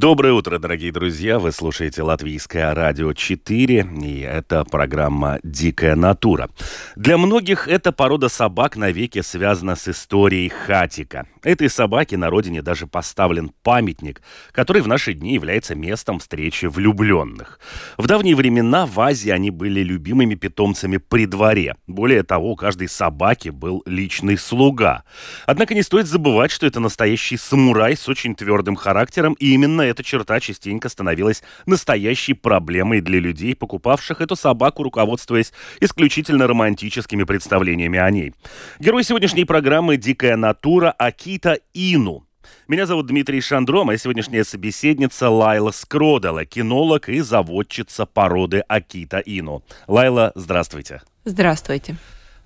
Доброе утро, дорогие друзья! Вы слушаете Латвийское радио 4, и это программа «Дикая натура». Для многих эта порода собак навеки связана с историей хатика. Этой собаке на родине даже поставлен памятник, который в наши дни является местом встречи влюбленных. В давние времена в Азии они были любимыми питомцами при дворе. Более того, у каждой собаки был личный слуга. Однако не стоит забывать, что это настоящий самурай с очень твердым характером, и именно эта черта частенько становилась настоящей проблемой для людей, покупавших эту собаку, руководствуясь исключительно романтическими представлениями о ней. Герой сегодняшней программы «Дикая натура» Акита Ину. Меня зовут Дмитрий Шандро, моя сегодняшняя собеседница Лайла Скродала, кинолог и заводчица породы Акита Ину. Лайла, здравствуйте. Здравствуйте.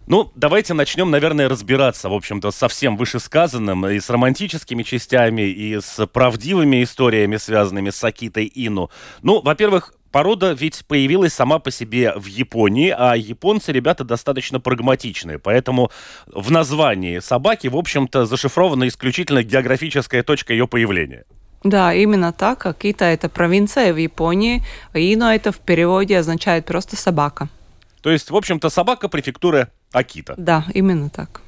Ну, давайте начнем, наверное, разбираться, в общем-то, со всем вышесказанным, и с романтическими частями, и с правдивыми историями, связанными с Акитой Ину. Ну, во-первых, порода ведь появилась сама по себе в Японии, а японцы ребята достаточно прагматичные, поэтому в названии собаки, в общем-то, зашифрована исключительно географическая точка ее появления. Да, именно так. Акита – это провинция в Японии, Ино – это в переводе означает просто собака. То есть, в общем-то, собака префектуры Акита. Да, именно так.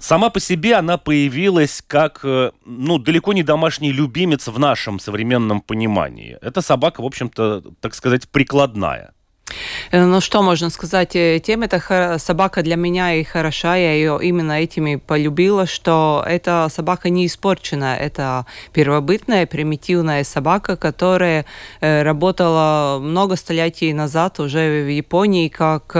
Сама по себе она появилась как, э, ну, далеко не домашний любимец в нашем современном понимании. Это собака, в общем-то, так сказать, прикладная. Э, ну, что можно сказать? Э, тем эта собака для меня и хороша. Я ее именно этими полюбила, что эта собака не испорчена. Это первобытная, примитивная собака, которая работала много столетий назад уже в Японии как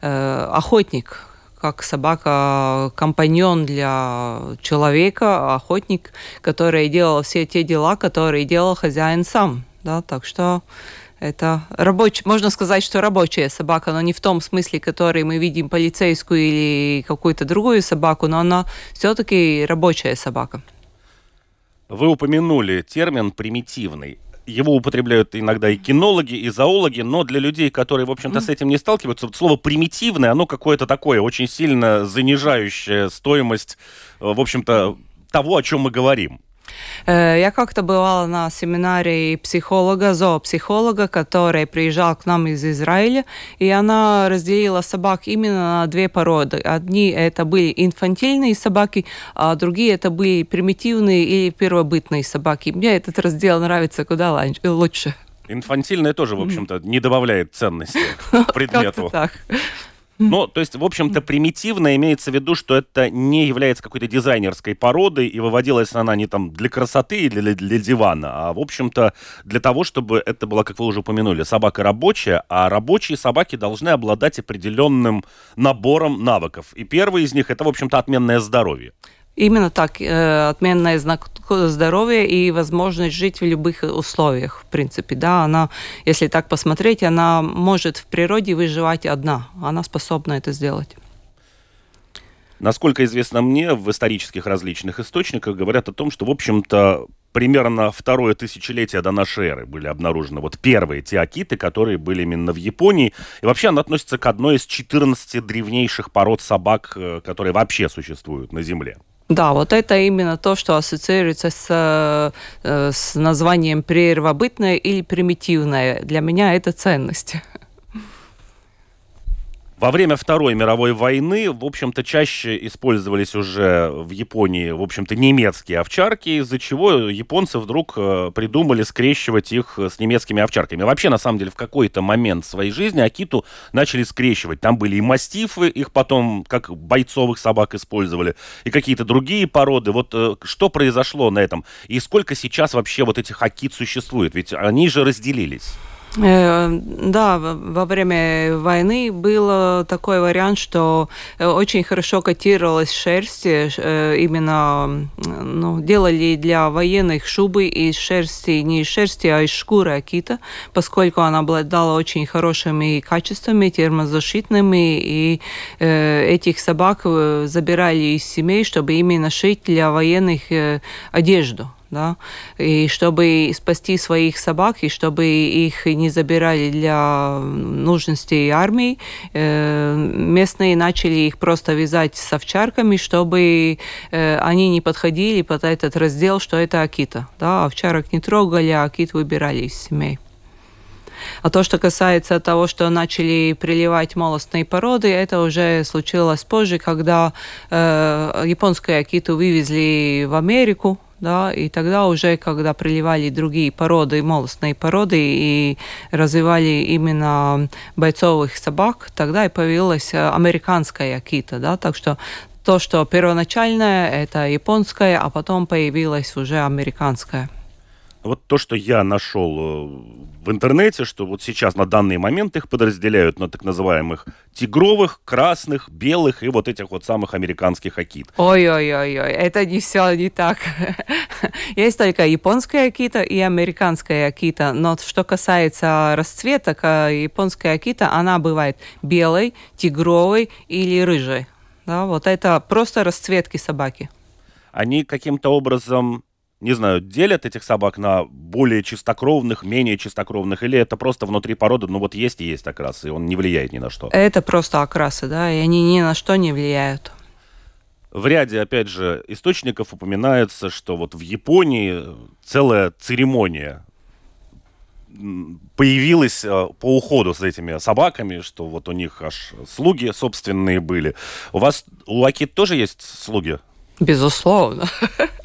охотник, как собака-компаньон для человека, охотник, который делал все те дела, которые делал хозяин сам. Да, так что это рабочий, можно сказать, что рабочая собака, но не в том смысле, который мы видим полицейскую или какую-то другую собаку, но она все-таки рабочая собака. Вы упомянули термин примитивный. Его употребляют иногда и кинологи, и зоологи, но для людей, которые, в общем-то, с этим не сталкиваются, слово примитивное, оно какое-то такое, очень сильно занижающее стоимость, в общем-то, того, о чем мы говорим. Э, я как-то бывала на семинаре психолога, зоопсихолога, который приезжал к нам из Израиля, и она разделила собак именно на две породы. Одни это были инфантильные собаки, а другие это были примитивные или первобытные собаки. Мне этот раздел нравится куда лучше. Инфантильное тоже, в общем-то, не добавляет ценности предмету. так. Ну, то есть, в общем-то, примитивно имеется в виду, что это не является какой-то дизайнерской породой, и выводилась она не там для красоты и для, для дивана, а, в общем-то, для того, чтобы это была, как вы уже упомянули, собака рабочая, а рабочие собаки должны обладать определенным набором навыков. И первый из них – это, в общем-то, отменное здоровье. Именно так, э, отменный знак здоровья и возможность жить в любых условиях, в принципе, да, она, если так посмотреть, она может в природе выживать одна, она способна это сделать. Насколько известно мне, в исторических различных источниках говорят о том, что, в общем-то, примерно второе тысячелетие до нашей эры были обнаружены вот первые теокиты, которые были именно в Японии. И вообще она относится к одной из 14 древнейших пород собак, э, которые вообще существуют на Земле. Да, вот это именно то, что ассоциируется с, э, с названием первобытное или примитивное. Для меня это ценность. Во время Второй мировой войны, в общем-то, чаще использовались уже в Японии, в общем-то, немецкие овчарки, из-за чего японцы вдруг э, придумали скрещивать их с немецкими овчарками. Вообще, на самом деле, в какой-то момент своей жизни Акиту начали скрещивать. Там были и мастифы, их потом как бойцовых собак использовали, и какие-то другие породы. Вот э, что произошло на этом? И сколько сейчас вообще вот этих Акит существует? Ведь они же разделились. Э, да, во время войны был такой вариант, что э, очень хорошо котировалась шерсть, э, именно ну, делали для военных шубы из шерсти, не из шерсти, а из шкуры акита, поскольку она обладала очень хорошими качествами, термозащитными, и этих собак забирали из семей, чтобы именно шить для военных одежду да, и чтобы спасти своих собак, и чтобы их не забирали для нужностей армии, э, местные начали их просто вязать с овчарками, чтобы э, они не подходили под этот раздел, что это акита. Да, овчарок не трогали, а акит выбирали из семей. А то, что касается того, что начали приливать молостные породы, это уже случилось позже, когда э, японскую акиту вывезли в Америку, да, и тогда уже, когда приливали другие породы, молостные породы, и развивали именно бойцовых собак, тогда и появилась э, американская акита, да, так что то, что первоначальное, это японская, а потом появилась уже американская. Вот то, что я нашел э, в интернете, что вот сейчас на данный момент их подразделяют на так называемых тигровых, красных, белых и вот этих вот самых американских акит. Ой-ой-ой, это не все не так. Есть только японская акита и американская акита, но что касается расцветок, японская акита, она бывает белой, тигровой или рыжей. Да, вот это просто расцветки собаки. Они каким-то образом не знаю, делят этих собак на более чистокровных, менее чистокровных, или это просто внутри породы, ну вот есть и есть окрас, и он не влияет ни на что? Это просто окрасы, да, и они ни на что не влияют. В ряде, опять же, источников упоминается, что вот в Японии целая церемония появилась э, по уходу с этими собаками, что вот у них аж слуги собственные были. У вас, у Акит тоже есть слуги? Безусловно.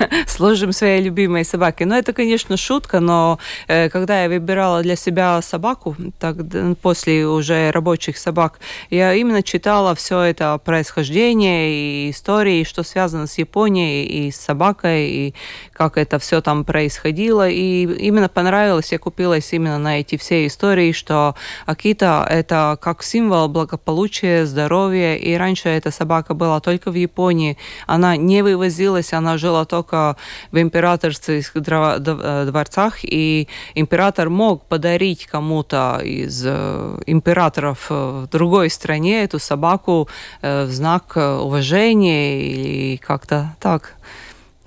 Служим своей любимой собаке. Но это, конечно, шутка, но э, когда я выбирала для себя собаку, так, после уже рабочих собак, я именно читала все это происхождение и истории, что связано с Японией и с собакой, и как это все там происходило. И именно понравилось, я купилась именно на эти все истории, что Акита – это как символ благополучия, здоровья. И раньше эта собака была только в Японии. Она не вывозилась, она жила только в императорских дворцах, и император мог подарить кому-то из императоров в другой стране эту собаку в знак уважения или как-то так.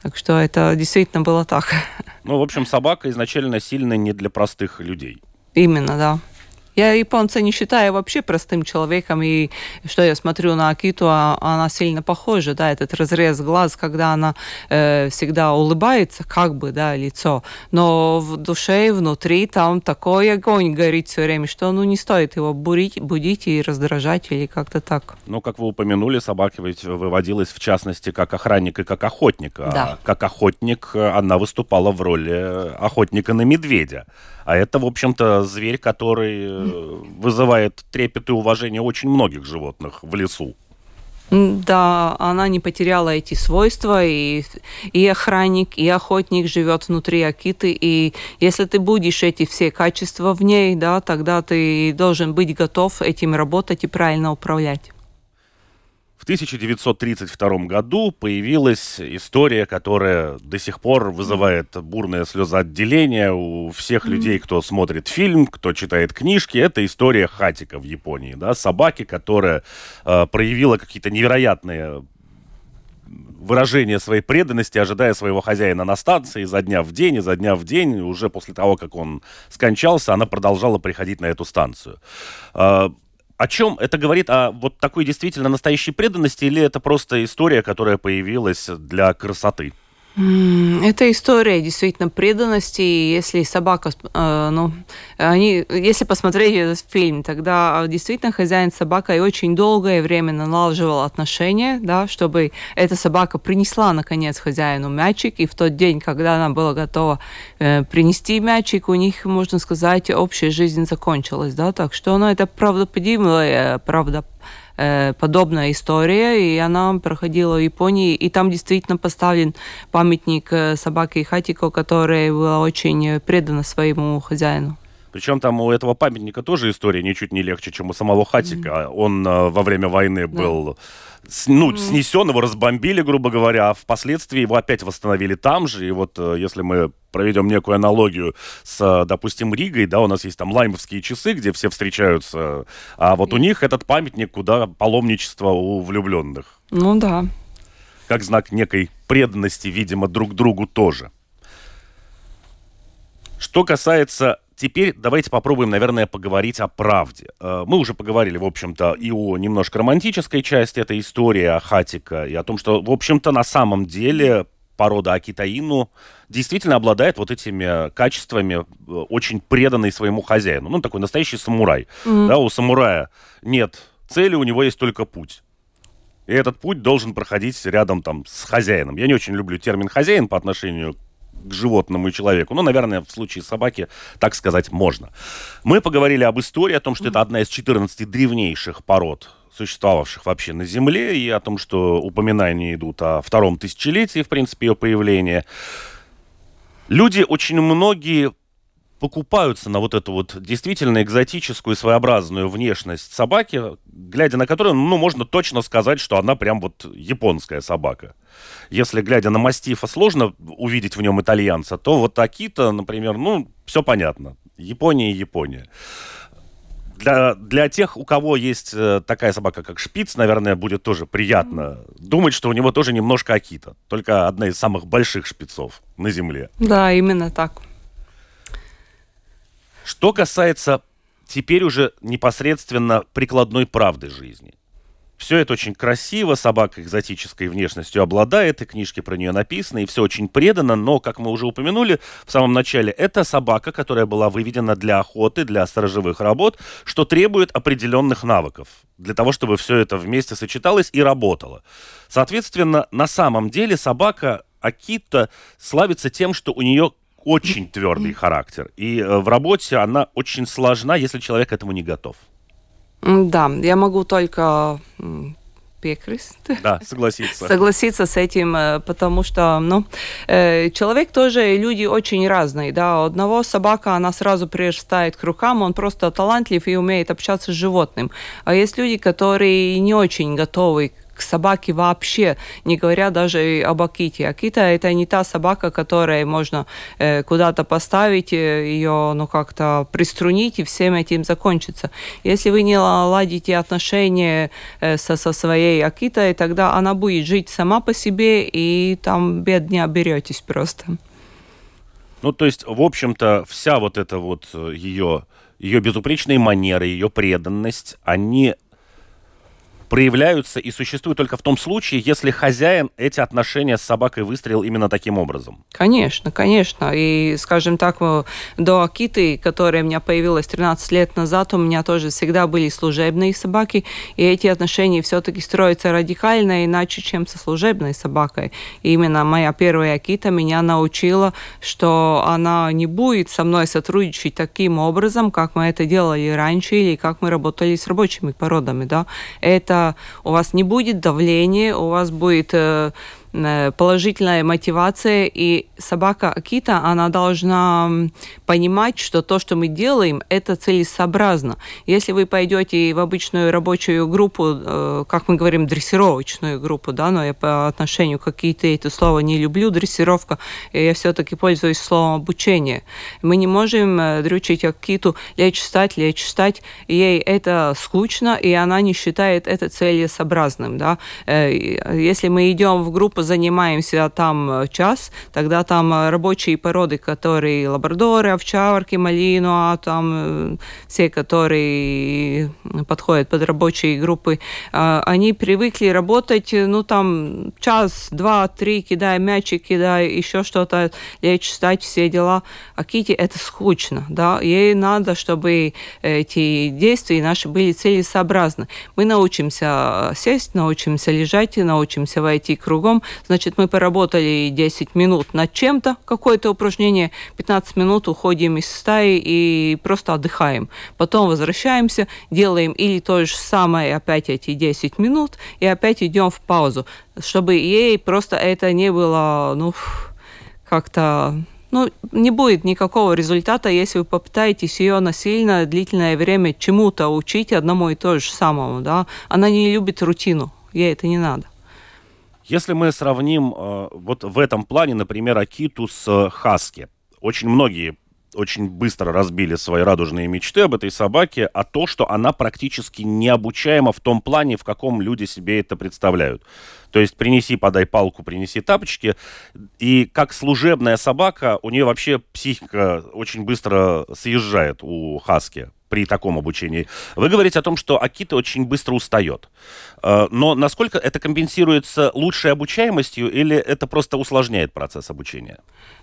Так что это действительно было так. Ну, в общем, собака изначально сильно не для простых людей. Именно, да. Я японца не считаю вообще простым человеком, и что я смотрю на Акиту, а она сильно похожа, да, этот разрез глаз, когда она э, всегда улыбается, как бы, да, лицо, но в душе и внутри там такой огонь горит все время, что, ну, не стоит его бурить, будить и раздражать или как-то так. Ну, как вы упомянули, собака ведь выводилась, в частности, как охранник и как охотник. А да. А как охотник она выступала в роли охотника на медведя. А это, в общем-то, зверь, который э, вызывает трепет и уважение очень многих животных в лесу. Да, она не потеряла эти свойства, и, и охранник, и охотник живет внутри Акиты, и если ты будешь эти все качества в ней, да, тогда ты должен быть готов этим работать и правильно управлять. В 1932 году появилась история, которая до сих пор вызывает бурное слезоотделение у всех людей, кто смотрит фильм, кто читает книжки. Это история Хатика в Японии, да, собаки, которая э, проявила какие-то невероятные выражение своей преданности, ожидая своего хозяина на станции изо дня в день, изо дня в день. Уже после того, как он скончался, она продолжала приходить на эту станцию. А, о чем это говорит? О вот такой действительно настоящей преданности или это просто история, которая появилась для красоты? Это история действительно преданности. Если собака, э, ну, они, если посмотреть этот фильм, тогда действительно хозяин с собакой очень долгое время налаживал отношения, да, чтобы эта собака принесла наконец хозяину мячик, и в тот день, когда она была готова э, принести мячик, у них, можно сказать, общая жизнь закончилась, да, так что, ну, это правдоподобная, правда Э, подобная история, и она проходила в Японии, и там действительно поставлен памятник э, собаке Хатико, которая была очень предана своему хозяину. Причем там у этого памятника тоже история ничуть не легче, чем у самого Хатика. Mm-hmm. Он э, во время войны был ну, mm-hmm. снесен, его разбомбили, грубо говоря, а впоследствии его опять восстановили там же. И вот э, если мы проведем некую аналогию с, допустим, Ригой, да, у нас есть там лаймовские часы, где все встречаются, а вот mm-hmm. у них этот памятник, куда паломничество у влюбленных. Ну да. Как знак некой преданности, видимо, друг другу тоже. Что касается Теперь давайте попробуем, наверное, поговорить о правде. Э, мы уже поговорили, в общем-то, и о немножко романтической части этой истории, о Хатика, и о том, что, в общем-то, на самом деле порода Акитаину действительно обладает вот этими качествами, э, очень преданный своему хозяину. Ну, такой настоящий самурай. Mm-hmm. Да, у самурая нет цели, у него есть только путь. И этот путь должен проходить рядом там с хозяином. Я не очень люблю термин «хозяин» по отношению к животному и человеку. Ну, наверное, в случае собаки так сказать можно. Мы поговорили об истории, о том, что это одна из 14 древнейших пород существовавших вообще на Земле, и о том, что упоминания идут о втором тысячелетии, в принципе, ее появления. Люди очень многие покупаются на вот эту вот действительно экзотическую своеобразную внешность собаки, глядя на которую, ну, можно точно сказать, что она прям вот японская собака. Если, глядя на мастифа, сложно увидеть в нем итальянца, то вот Акита, например, ну, все понятно. Япония и Япония. Для, для тех, у кого есть э, такая собака, как шпиц, наверное, будет тоже приятно думать, что у него тоже немножко Акита. Только одна из самых больших шпицов на Земле. Да, именно так. Что касается теперь уже непосредственно прикладной правды жизни. Все это очень красиво, собака экзотической внешностью обладает, и книжки про нее написаны, и все очень предано, но, как мы уже упомянули в самом начале, это собака, которая была выведена для охоты, для сторожевых работ, что требует определенных навыков для того, чтобы все это вместе сочеталось и работало. Соответственно, на самом деле собака Акита славится тем, что у нее очень твердый характер. И э, в работе она очень сложна, если человек к этому не готов. Да, я могу только пекрist. Да, согласиться. согласиться с этим, э, потому что, ну, э, человек тоже, люди очень разные, да, одного собака, она сразу прирастает к рукам, он просто талантлив и умеет общаться с животным, а есть люди, которые не очень готовы к собаке вообще, не говоря даже об Аките. Акита это не та собака, которой можно э, куда-то поставить, э, ее ну как-то приструнить и всем этим закончится. Если вы не ладите отношения э, со, со своей Акитой, тогда она будет жить сама по себе, и там бед не оберетесь просто. Ну, то есть, в общем-то, вся вот эта вот ее, э, ее безупречные манеры, ее преданность, они проявляются и существуют только в том случае, если хозяин эти отношения с собакой выстроил именно таким образом. Конечно, конечно. И, скажем так, до Акиты, которая у меня появилась 13 лет назад, у меня тоже всегда были служебные собаки, и эти отношения все-таки строятся радикально иначе, чем со служебной собакой. И именно моя первая Акита меня научила, что она не будет со мной сотрудничать таким образом, как мы это делали раньше, или как мы работали с рабочими породами. Да? Это у вас не будет давления, у вас будет э, положительная мотивация, и собака Акита, она должна понимать, что то, что мы делаем, это целесообразно. Если вы пойдете в обычную рабочую группу, э, как мы говорим, дрессировочную группу, да, но я по отношению к Аките это слово не люблю, дрессировка, я все-таки пользуюсь словом обучение. Мы не можем э, дрючить Акиту, лечь встать, лечь встать, ей это скучно, и она не считает это целесообразным, да. Если мы идем в группу занимаемся там э, час, тогда там э, рабочие породы, которые лабрадоры, овчарки, малинуа, там э, все, которые подходят под рабочие группы, они привыкли работать, ну там час, два, три, кидая мячик, кидая еще что-то, лечь, встать, все дела. А Кити это скучно, да, ей надо, чтобы эти действия наши были целесообразны. Мы научимся сесть, научимся лежать, научимся войти кругом, Значит, мы поработали 10 минут над чем-то, какое-то упражнение, 15 минут уходим из стаи и просто отдыхаем. Потом возвращаемся, делаем или то же самое опять эти 10 минут и опять идем в паузу, чтобы ей просто это не было, ну, как-то ну, не будет никакого результата, если вы попытаетесь ее насильно длительное время чему-то учить одному и то же самому, да. Она не любит рутину, ей это не надо. Если мы сравним э, вот в этом плане, например, Акиту с э, Хаски, очень многие очень быстро разбили свои радужные мечты об этой собаке, а то, что она практически необучаема в том плане, в каком люди себе это представляют. То есть принеси, подай палку, принеси тапочки. И как служебная собака, у нее вообще психика очень быстро съезжает у Хаски при таком обучении. Вы говорите о том, что Акита очень быстро устает. Э, но насколько это компенсируется лучшей обучаемостью или это просто усложняет процесс обучения?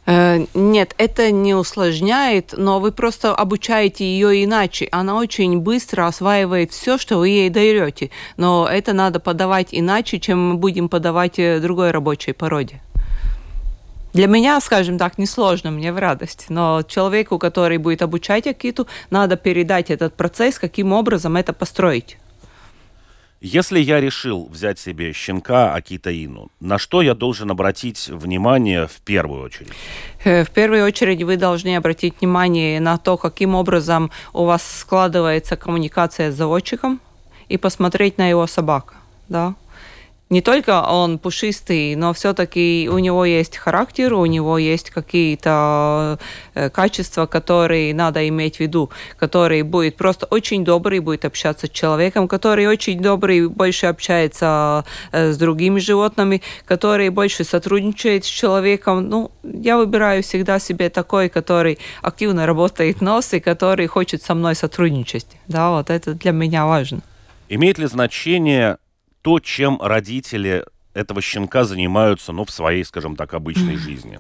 Э, нет, это не усложняет, но вы просто обучаете ее иначе. Она очень быстро осваивает все, что вы ей даете. Но это надо подавать иначе, чем мы будем подавать э, другой рабочей породе. Для меня, скажем так, несложно, мне в радость. Но человеку, который будет обучать Акиту, надо передать этот процесс, каким образом это построить. Если я решил взять себе щенка Акита Ину, на что я должен обратить внимание в первую очередь? Э, в первую очередь вы должны обратить внимание на то, каким образом у вас складывается коммуникация с заводчиком, и посмотреть на его собаку. Да? Не только он пушистый, но все-таки у него есть характер, у него есть какие-то э, качества, которые надо иметь в виду, который будет просто очень добрый, будет общаться с человеком, который очень добрый, больше общается э, с другими животными, который больше сотрудничает с человеком. Ну, я выбираю всегда себе такой, который активно работает нос и который хочет со мной сотрудничать. Да, вот это для меня важно. Имеет ли значение то, чем родители этого щенка занимаются, ну, в своей, скажем так, обычной жизни.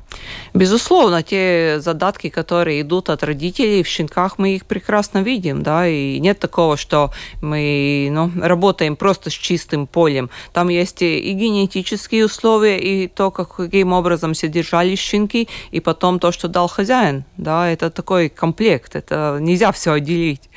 Безусловно, те задатки, которые идут от родителей, в щенках мы их прекрасно видим, да, и нет такого, что мы ну, работаем просто с чистым полем. Там есть и генетические условия, и то, каким образом содержались щенки, и потом то, что дал хозяин, да, это такой комплект, это нельзя все отделить.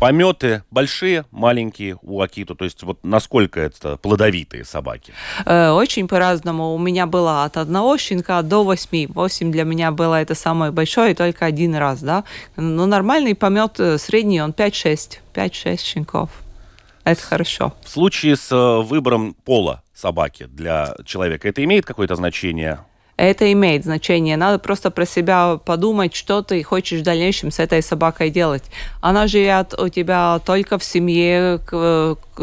Пометы большие, маленькие у Акиту, то есть вот насколько это плодовитые собаки? Э, очень по-разному. У меня было от одного щенка до восьми. Восемь для меня было это самое большое, только один раз, да. Но нормальный помет э, средний, он 5-6. 5-6 щенков. Это хорошо. В случае с э, выбором пола собаки для человека, это имеет какое-то значение? Это имеет значение. Надо просто про себя подумать, что ты хочешь в дальнейшем с этой собакой делать. Она живет у тебя только в семье,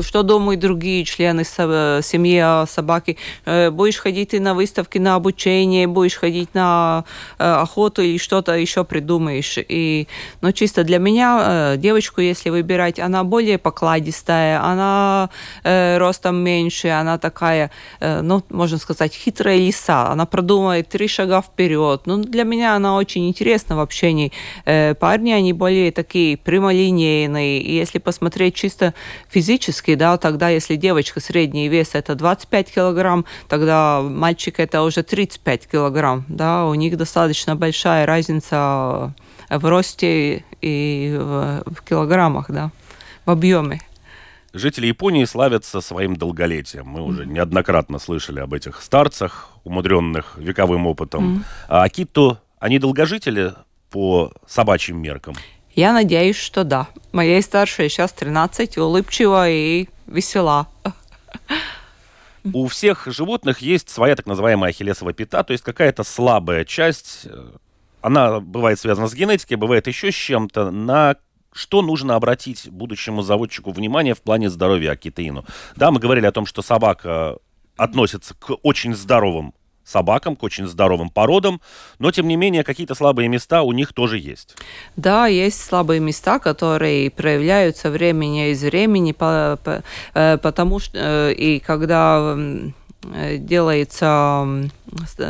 что думают другие члены семьи о собаке. Э, будешь ходить и на выставки, на обучение, будешь ходить на э, охоту или что-то еще придумаешь. И, ну, чисто для меня э, девочку, если выбирать, она более покладистая, она ростом меньше, она такая, ну, можно сказать, хитрая лиса. Она продумывает три шага вперед. Ну, для меня она очень интересна в общении. Парни, они более такие прямолинейные. И если посмотреть чисто физически, да, тогда если девочка средний вес это 25 килограмм, тогда мальчик это уже 35 килограмм, да, у них достаточно большая разница в росте и в, в килограммах, да, в объеме. Жители Японии славятся своим долголетием. Мы уже неоднократно слышали об этих старцах, умудренных вековым опытом. Mm. А Акито, они долгожители по собачьим меркам? Я надеюсь, что да. Моей старшей сейчас 13, улыбчивая и весела. У всех животных есть своя так называемая ахиллесова пята, то есть какая-то слабая часть. Она бывает связана с генетикой, бывает еще с чем-то. На что нужно обратить будущему заводчику внимание в плане здоровья Акитеину? Да, мы говорили о том, что собака относится к очень здоровым собакам, к очень здоровым породам, но тем не менее какие-то слабые места у них тоже есть. Да, есть слабые места, которые проявляются времени из времени, э, потому что э, и когда э, делается,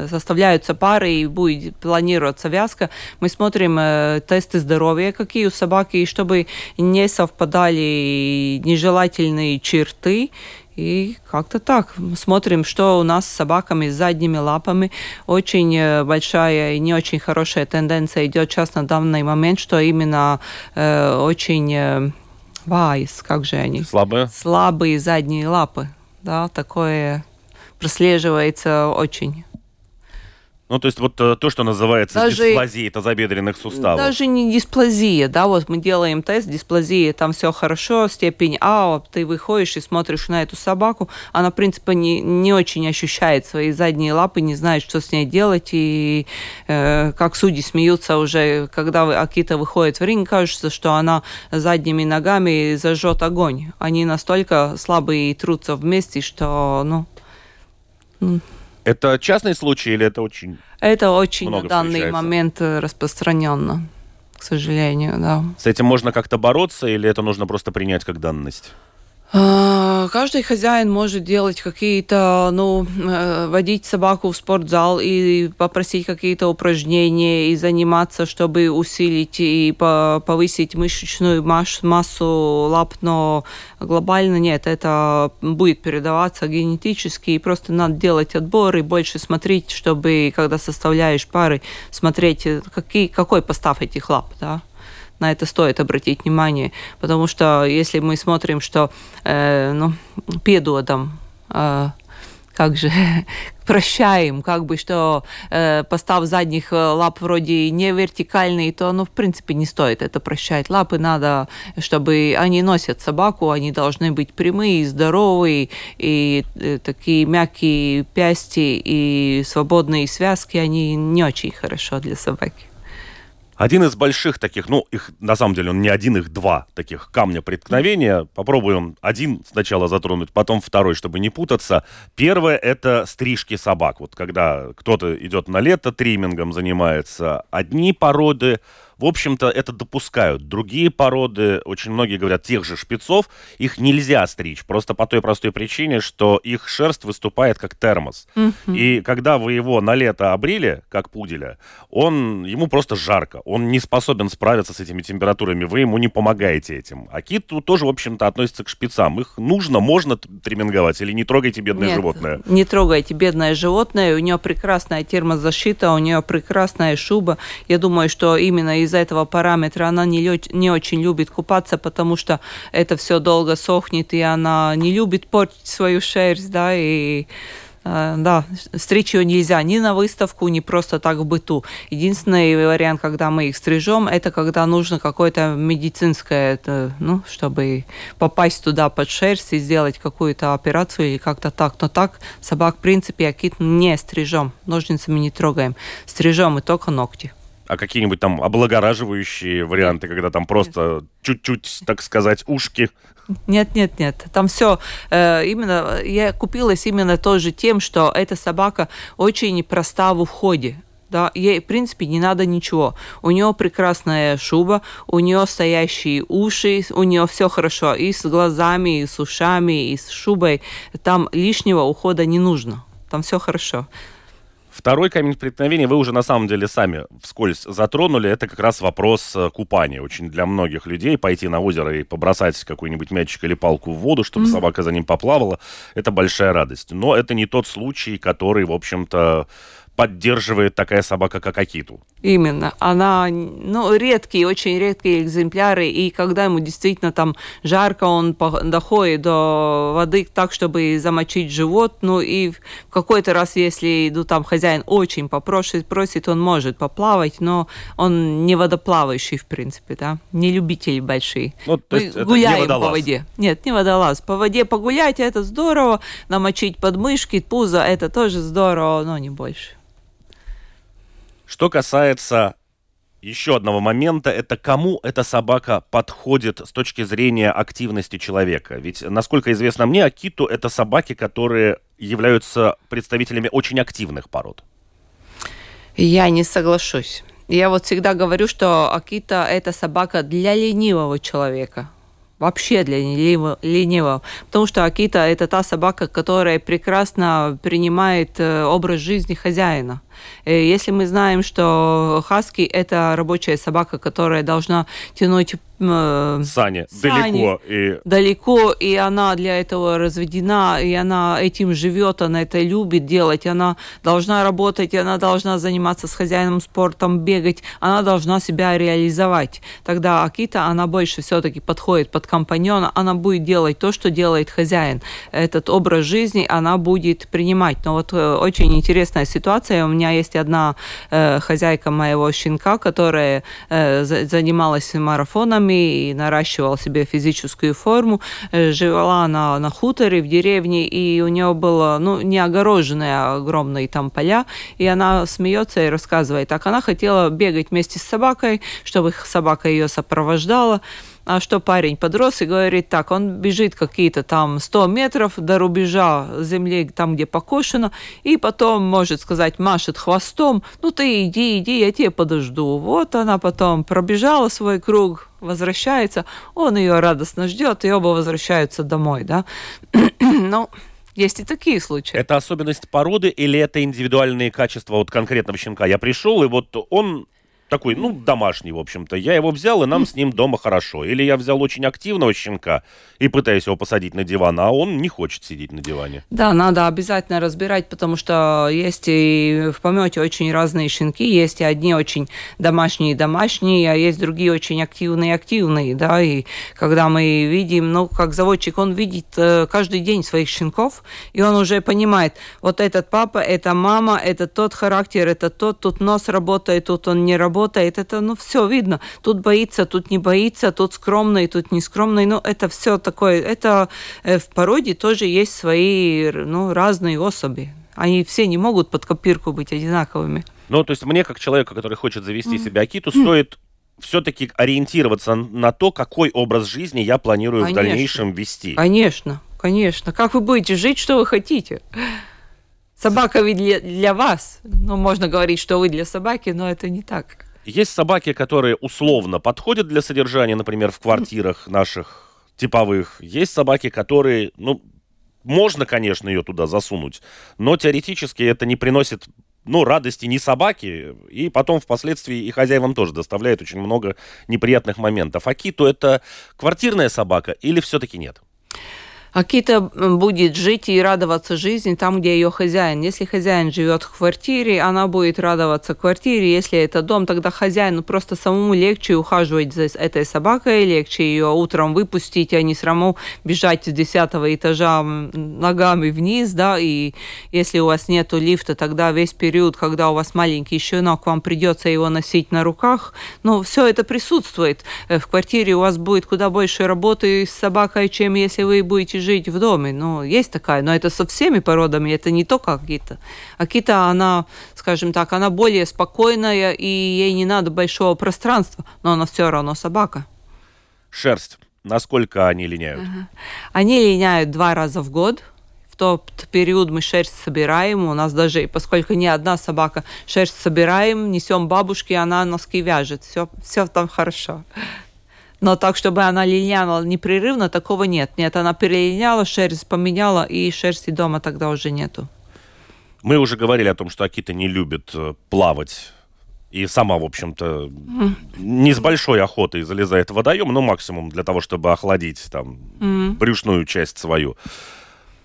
составляются пары и будет планироваться вязка, мы смотрим тесты здоровья, какие у собаки, и чтобы не совпадали нежелательные черты, и как-то так. Смотрим, что у нас с собаками с задними лапами. Очень э, большая и не очень хорошая тенденция идет сейчас на данный момент, что именно э, очень э, вайс, как же они? Слабые? Слабые задние лапы да, такое прослеживается очень. Ну, то есть вот э, то, что называется даже, дисплазией тазобедренных суставов. Даже не дисплазия, да, вот мы делаем тест, дисплазия, там все хорошо, степень А, ты выходишь и смотришь на эту собаку, она, в принципе, не, не очень ощущает свои задние лапы, не знает, что с ней делать, и э, как судьи смеются уже, когда Акита выходит в ринг, кажется, что она задними ногами зажжет огонь. Они настолько слабые и трутся вместе, что, ну... Это частный случай или это очень Это очень много на данный момент э, распространенно, к сожалению, да. С этим можно как-то бороться или это нужно просто принять как данность? А, каждый хозяин может делать какие-то, ну, э, водить собаку в спортзал и попросить какие-то упражнения и заниматься, чтобы усилить и повысить мышечную массу лап, но глобально нет, это будет передаваться генетически, и просто надо делать отбор и больше смотреть, чтобы, когда составляешь пары, смотреть, какие, какой постав этих лап, да на это стоит обратить внимание, потому что если мы смотрим, что э, ну, педодом э, как же прощаем, как бы, что э, постав задних э, лап вроде не вертикальный, то, ну, в принципе, не стоит это прощать. Лапы надо, чтобы они носят собаку, они должны быть прямые, здоровые, и э, такие мягкие пясти и свободные связки, они не очень хорошо для собаки. Один из больших таких, ну, их на самом деле он не один, их два таких камня преткновения. Попробуем один сначала затронуть, потом второй, чтобы не путаться. Первое – это стрижки собак. Вот когда кто-то идет на лето, тримингом занимается. Одни породы в общем-то, это допускают. Другие породы, очень многие говорят, тех же шпицов, их нельзя стричь. Просто по той простой причине, что их шерсть выступает как термос. Mm-hmm. И когда вы его на лето обрили, как пуделя, он, ему просто жарко. Он не способен справиться с этими температурами. Вы ему не помогаете этим. А кит тоже, в общем-то, относится к шпицам. Их нужно, можно триминговать или не трогайте бедное Нет, животное? не трогайте бедное животное. У нее прекрасная термозащита, у нее прекрасная шуба. Я думаю, что именно из-за этого параметра она не, лё- не очень любит купаться, потому что это все долго сохнет, и она не любит портить свою шерсть, да, и э, да, стричь ее нельзя ни на выставку, ни просто так в быту. Единственный вариант, когда мы их стрижем, это когда нужно какое-то медицинское, ну, чтобы попасть туда под шерсть и сделать какую-то операцию или как-то так. Но так собак, в принципе, акит не стрижем, ножницами не трогаем. Стрижем и только ногти а какие-нибудь там облагораживающие варианты, когда там просто чуть-чуть, так сказать, ушки? Нет, нет, нет. Там все э, именно я купилась именно тоже тем, что эта собака очень проста в уходе. Да, ей, в принципе, не надо ничего. У нее прекрасная шуба, у нее стоящие уши, у нее все хорошо и с глазами, и с ушами, и с шубой. Там лишнего ухода не нужно. Там все хорошо. Второй камень преткновения вы уже на самом деле сами вскользь затронули. Это как раз вопрос э, купания. Очень для многих людей пойти на озеро и побросать какой-нибудь мячик или палку в воду, чтобы mm-hmm. собака за ним поплавала, это большая радость. Но это не тот случай, который, в общем-то, поддерживает такая собака, как Акиту. Именно. Она, ну, редкие, очень редкие экземпляры, и когда ему действительно там жарко, он доходит до воды так, чтобы замочить живот, ну, и в какой-то раз, если, ну, там хозяин очень попросит, просит, он может поплавать, но он не водоплавающий, в принципе, да, не любитель большие. Ну, то есть Мы гуляем по воде. Нет, не водолаз. По воде погулять, это здорово, намочить подмышки, пузо, это тоже здорово, но не больше. Что касается еще одного момента, это кому эта собака подходит с точки зрения активности человека. Ведь, насколько известно мне, Акиту — это собаки, которые являются представителями очень активных пород. Я не соглашусь. Я вот всегда говорю, что Акита – это собака для ленивого человека вообще для ленивого. Потому что Акита – это та собака, которая прекрасно принимает э, образ жизни хозяина. Если мы знаем, что хаски – это рабочая собака, которая должна тянуть э, Сани, далеко. И... Далеко, и она для этого разведена, и она этим живет, она это любит делать, она должна работать, она должна заниматься с хозяином спортом, бегать, она должна себя реализовать. Тогда Акита, она больше все-таки подходит под компаньона, она будет делать то, что делает хозяин. Этот образ жизни она будет принимать. Но вот э, очень интересная ситуация. У меня есть одна э, хозяйка моего щенка, которая э, занималась тренировками и наращивал себе физическую форму. Э, жила она на хуторе в деревне, и у нее было, ну, не огороженные а огромные там поля, и она смеется и рассказывает, так она хотела бегать вместе с собакой, чтобы собака ее сопровождала что парень подрос и говорит так, он бежит какие-то там 100 метров до рубежа земли, там, где покошено, и потом может сказать, машет хвостом, ну ты иди, иди, я тебе подожду. Вот она потом пробежала свой круг, возвращается, он ее радостно ждет, и оба возвращаются домой, да. ну, есть и такие случаи. Это особенность породы или это индивидуальные качества вот конкретного щенка? Я пришел, и вот он такой, ну, домашний, в общем-то. Я его взял, и нам с ним дома хорошо. Или я взял очень активного щенка и пытаюсь его посадить на диван, а он не хочет сидеть на диване. Да, надо обязательно разбирать, потому что есть и в помете очень разные щенки. Есть и одни очень домашние-домашние, а есть другие очень активные-активные, да, и когда мы видим, ну, как заводчик, он видит э, каждый день своих щенков, и он уже понимает, вот этот папа, это мама, это тот характер, это тот, тут нос работает, тут он не работает, работает, это, ну, все видно. Тут боится, тут не боится, тут скромный, тут не скромный. Ну, это все такое. Это э, в породе тоже есть свои, ну, разные особи. Они все не могут под копирку быть одинаковыми. Ну, то есть мне, как человеку, который хочет завести себе Акиту, стоит все-таки ориентироваться на то, какой образ жизни я планирую конечно. в дальнейшем вести. Конечно, конечно. Как вы будете жить, что вы хотите. Собака ведь для, для вас. Ну, можно говорить, что вы для собаки, но это не так. Есть собаки, которые условно подходят для содержания, например, в квартирах наших типовых. Есть собаки, которые, ну, можно, конечно, ее туда засунуть, но теоретически это не приносит ну, радости ни собаки, и потом впоследствии и хозяевам тоже доставляет очень много неприятных моментов. А Киту это квартирная собака или все-таки нет? Акита будет жить и радоваться жизни там, где ее хозяин. Если хозяин живет в квартире, она будет радоваться квартире. Если это дом, тогда хозяину просто самому легче ухаживать за этой собакой, легче ее утром выпустить, а не самому бежать с десятого этажа ногами вниз, да, и если у вас нету лифта, тогда весь период, когда у вас маленький щенок, вам придется его носить на руках, ну, все это присутствует. Э, в квартире у вас будет куда больше работы с собакой, чем если вы будете жить в доме. Ну, есть такая, но это со всеми породами, это не только Акита. Акита, она, скажем так, она более спокойная, и ей не надо большого пространства, но она все равно собака. Шерсть. Насколько они линяют? Ага. Они линяют два раза в год. В тот период мы шерсть собираем. У нас даже, поскольку не одна собака, шерсть собираем, несем бабушке, она носки вяжет. Все, все там хорошо. Но так, чтобы она линяла непрерывно, такого нет. Нет, она перелиняла, шерсть поменяла, и шерсти дома тогда уже нету. Мы уже говорили о том, что Акита не любит э, плавать. И сама, в общем-то, mm. не с большой охотой залезает в водоем, но максимум для того, чтобы охладить там mm. брюшную часть свою.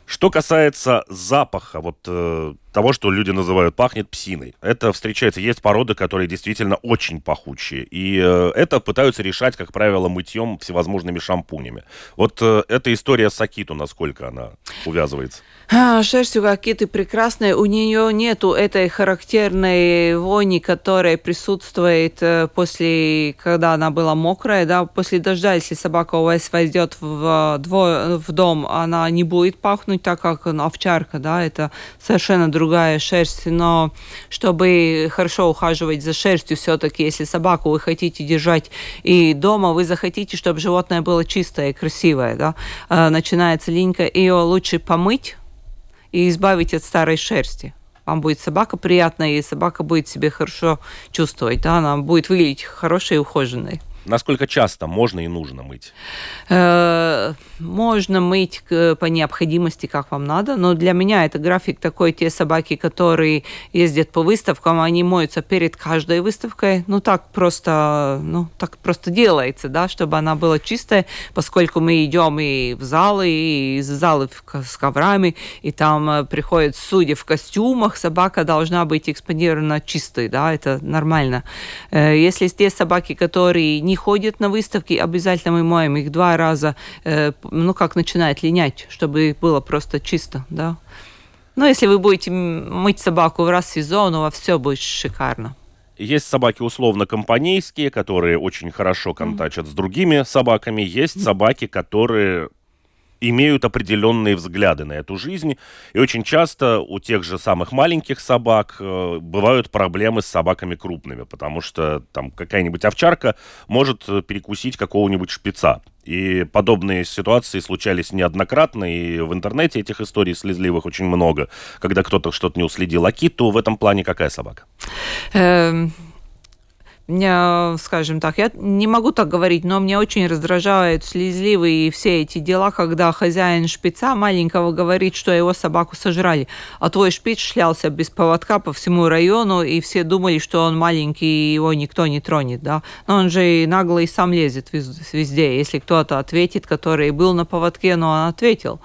Что касается запаха, вот э, того, что люди называют пахнет псиной. Это встречается. Есть породы, которые действительно очень пахучие. И э, это пытаются решать, как правило, мытьем всевозможными шампунями. Вот э, эта история с Акиту, насколько она увязывается? А, шерсть у Акиты прекрасная. У нее нету этой характерной вони, которая присутствует э, после, когда она была мокрая, да, после дождя, если собака у вас войдет в, в, в дом, она не будет пахнуть так, как овчарка, да, это совершенно другое другая шерсть, но чтобы хорошо ухаживать за шерстью, все-таки, если собаку вы хотите держать и дома, вы захотите, чтобы животное было чистое и красивое, да, а, начинается линька, ее лучше помыть и избавить от старой шерсти. Вам будет собака приятная, и собака будет себя хорошо чувствовать, да, она будет выглядеть хорошей и ухоженной. Насколько часто можно и нужно мыть? Э, можно мыть по необходимости, как вам надо, но для меня это график такой, те собаки, которые ездят по выставкам, они моются перед каждой выставкой, ну так просто, ну так просто делается, да, чтобы она была чистая, поскольку мы идем и в залы, и из залы с коврами, и там э, приходят судьи в костюмах, собака должна быть экспонирована чистой, да, это нормально. Э, если те собаки, которые не ходят на выставки, обязательно мы моем их два раза, э, ну, как начинает линять, чтобы было просто чисто, да. Но если вы будете мыть собаку в раз в сезон, у вас все будет шикарно. Есть собаки условно компанейские, которые очень хорошо контачат mm-hmm. с другими собаками. Есть собаки, которые имеют определенные взгляды на эту жизнь. И очень часто у тех же самых маленьких собак э, бывают проблемы с собаками крупными, потому что там какая-нибудь овчарка может э, перекусить какого-нибудь шпица. И подобные ситуации случались неоднократно, и в интернете этих историй слезливых очень много, когда кто-то что-то не уследил. А Киту в этом плане какая собака? Скажем так, я не могу так говорить, но мне очень раздражают слезливые все эти дела, когда хозяин шпица маленького говорит, что его собаку сожрали, а твой шпиц шлялся без поводка по всему району, и все думали, что он маленький, и его никто не тронет, да. Но он же нагло и сам лезет везде. Если кто-то ответит, который был на поводке, но он ответил.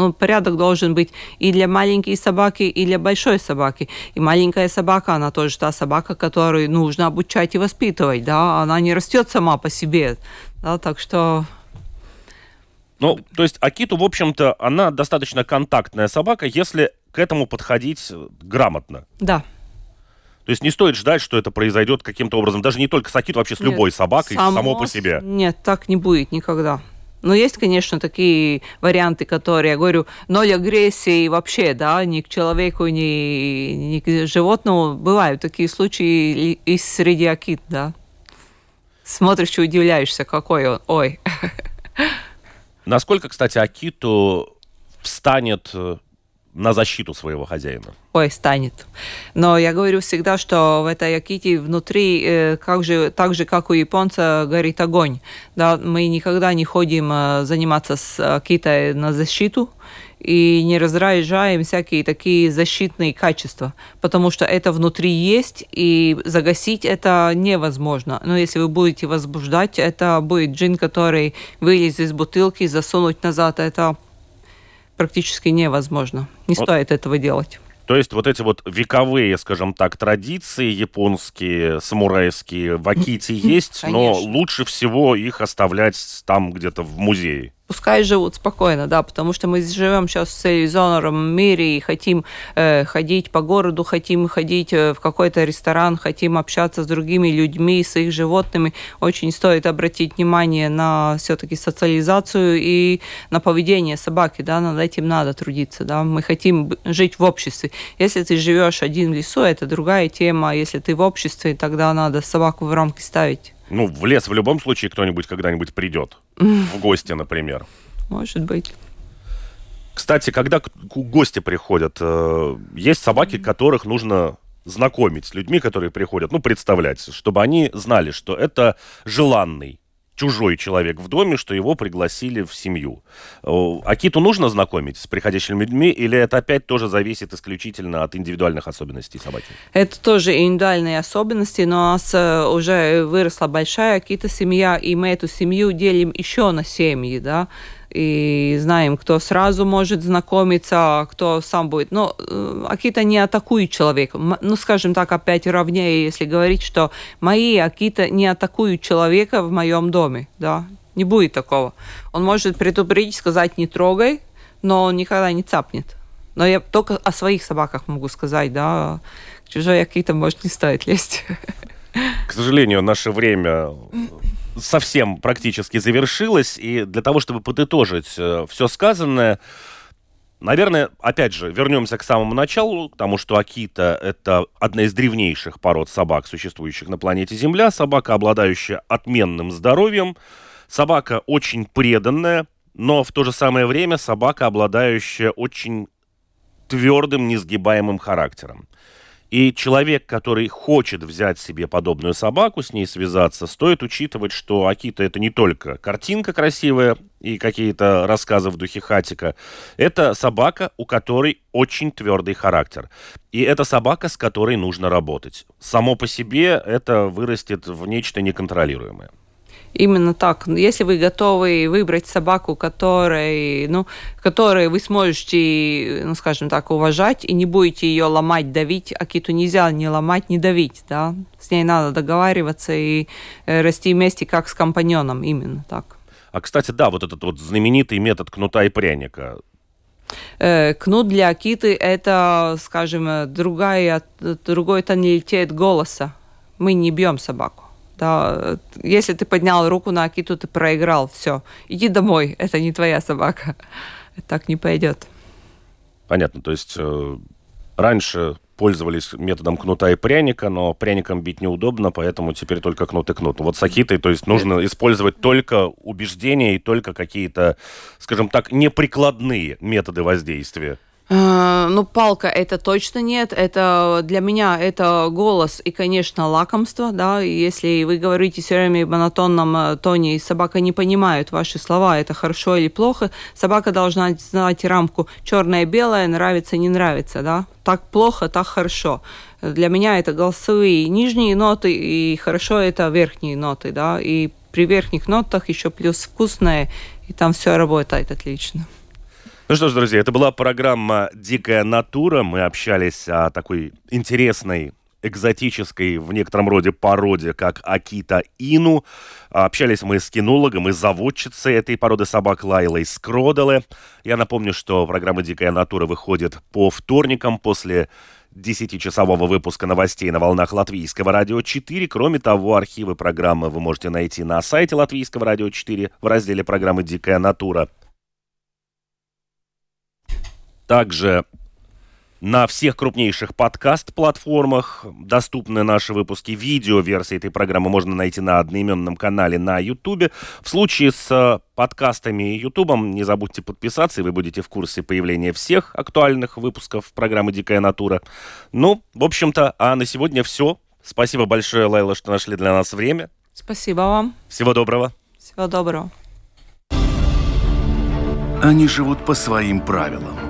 Ну, порядок должен быть и для маленькой собаки, и для большой собаки. И маленькая собака, она тоже та собака, которую нужно обучать и воспитывать, да, она не растет сама по себе, да, так что ну, то есть Акиту, в общем-то, она достаточно контактная собака, если к этому подходить грамотно. Да. То есть не стоит ждать, что это произойдет каким-то образом, даже не только с Акиту, вообще с Нет, любой собакой, само, само по себе. Нет, так не будет никогда. Но есть, конечно, такие варианты, которые, я говорю, ноль агрессии вообще, да, ни к человеку, ни, ни к животному. Бывают такие случаи и среди акит, да. Смотришь и удивляешься, какой он. Ой. Насколько, кстати, Акиту встанет э, на защиту своего хозяина? Ой, станет. Но я говорю всегда, что в этой Аките внутри, э, как же, так же, как у японца, горит огонь. Да, мы никогда не ходим э, заниматься с Акитой на защиту и не разражаем всякие такие защитные качества, потому что это внутри есть, и загасить это невозможно. Но если вы будете возбуждать, это будет джин, который вылез из бутылки, засунуть назад, это практически невозможно. Не вот. стоит этого делать. То есть вот эти вот вековые, скажем так, традиции японские, самурайские в Аките есть, но лучше всего их оставлять там где-то в музее пускай живут спокойно, да, потому что мы живем сейчас в цивилизованном мире и хотим э, ходить по городу, хотим ходить э, в какой-то ресторан, хотим общаться с другими людьми, с их животными. Очень стоит обратить внимание на все-таки социализацию и на поведение собаки, да, над этим надо трудиться, да. Мы хотим жить в обществе. Если ты живешь один в лесу, это другая тема. Если ты в обществе, тогда надо собаку в рамки ставить. Ну, в лес в любом случае кто-нибудь когда-нибудь придет. В гости, например. Может быть. Кстати, когда гости приходят, э, есть собаки, которых нужно знакомить с людьми, которые приходят, ну, представлять, чтобы они знали, что это желанный чужой человек в доме, что его пригласили в семью. А киту нужно знакомить с приходящими людьми, или это опять тоже зависит исключительно от индивидуальных особенностей собаки? Это тоже индивидуальные особенности, но у нас э, уже выросла большая кита семья, и мы эту семью делим еще на семьи, да, и знаем, кто сразу может знакомиться, а кто сам будет. Но э, Акита не атакует человека. Ну, скажем так, опять ровнее, если говорить, что мои Акита не атакуют человека в моем доме, да, не будет такого. Он может предупредить, сказать не трогай, но он никогда не цапнет. Но я только о своих собаках могу сказать, да, чужой Акита может не стоит лезть. К сожалению, наше время совсем практически завершилась, и для того, чтобы подытожить э, все сказанное, Наверное, опять же, вернемся к самому началу, потому что Акита – это одна из древнейших пород собак, существующих на планете Земля. Собака, обладающая отменным здоровьем. Собака очень преданная, но в то же самое время собака, обладающая очень твердым, несгибаемым характером. И человек, который хочет взять себе подобную собаку, с ней связаться, стоит учитывать, что Акита это не только картинка красивая и какие-то рассказы в духе хатика. Это собака, у которой очень твердый характер. И это собака, с которой нужно работать. Само по себе это вырастет в нечто неконтролируемое. Именно так. Если вы готовы выбрать собаку, которой, ну, которой вы сможете, ну, скажем так, уважать и не будете ее ломать, давить, а киту нельзя не ломать, не давить, да. С ней надо договариваться и э, расти вместе, как с компаньоном, именно так. А, кстати, да, вот этот вот знаменитый метод кнута и пряника. Э, кнут для Акиты – это, скажем, другая, другой тоналитет голоса. Мы не бьем собаку. Да, если ты поднял руку на Акиту, ты проиграл, все, иди домой, это не твоя собака. Так не пойдет. Понятно, то есть э, раньше пользовались методом кнута и пряника, но пряником бить неудобно, поэтому теперь только кнут и кнут. Вот с Акитой, то есть нужно использовать только убеждения и только какие-то, скажем так, неприкладные методы воздействия. Э, ну, палка это точно нет. Это для меня это голос и, конечно, лакомство, да. Если вы говорите все время в монотонном э, тоне, и собака не понимает ваши слова, это хорошо или плохо, собака должна знать рамку черное-белое, нравится, не нравится, да. Так плохо, так хорошо. Для меня это голосовые нижние ноты, и хорошо это верхние ноты, да. И при верхних нотах еще плюс вкусное, и там все работает отлично. Ну что ж, друзья, это была программа «Дикая натура». Мы общались о такой интересной экзотической в некотором роде породе, как Акита Ину. Общались мы с кинологом и заводчицей этой породы собак Лайлой Скроделе. Я напомню, что программа «Дикая натура» выходит по вторникам после 10-часового выпуска новостей на волнах Латвийского радио 4. Кроме того, архивы программы вы можете найти на сайте Латвийского радио 4 в разделе программы «Дикая натура». Также на всех крупнейших подкаст-платформах доступны наши выпуски. Видео-версии этой программы можно найти на одноименном канале на YouTube. В случае с подкастами и Ютубом не забудьте подписаться, и вы будете в курсе появления всех актуальных выпусков программы «Дикая натура». Ну, в общем-то, а на сегодня все. Спасибо большое, Лайла, что нашли для нас время. Спасибо вам. Всего доброго. Всего доброго. Они живут по своим правилам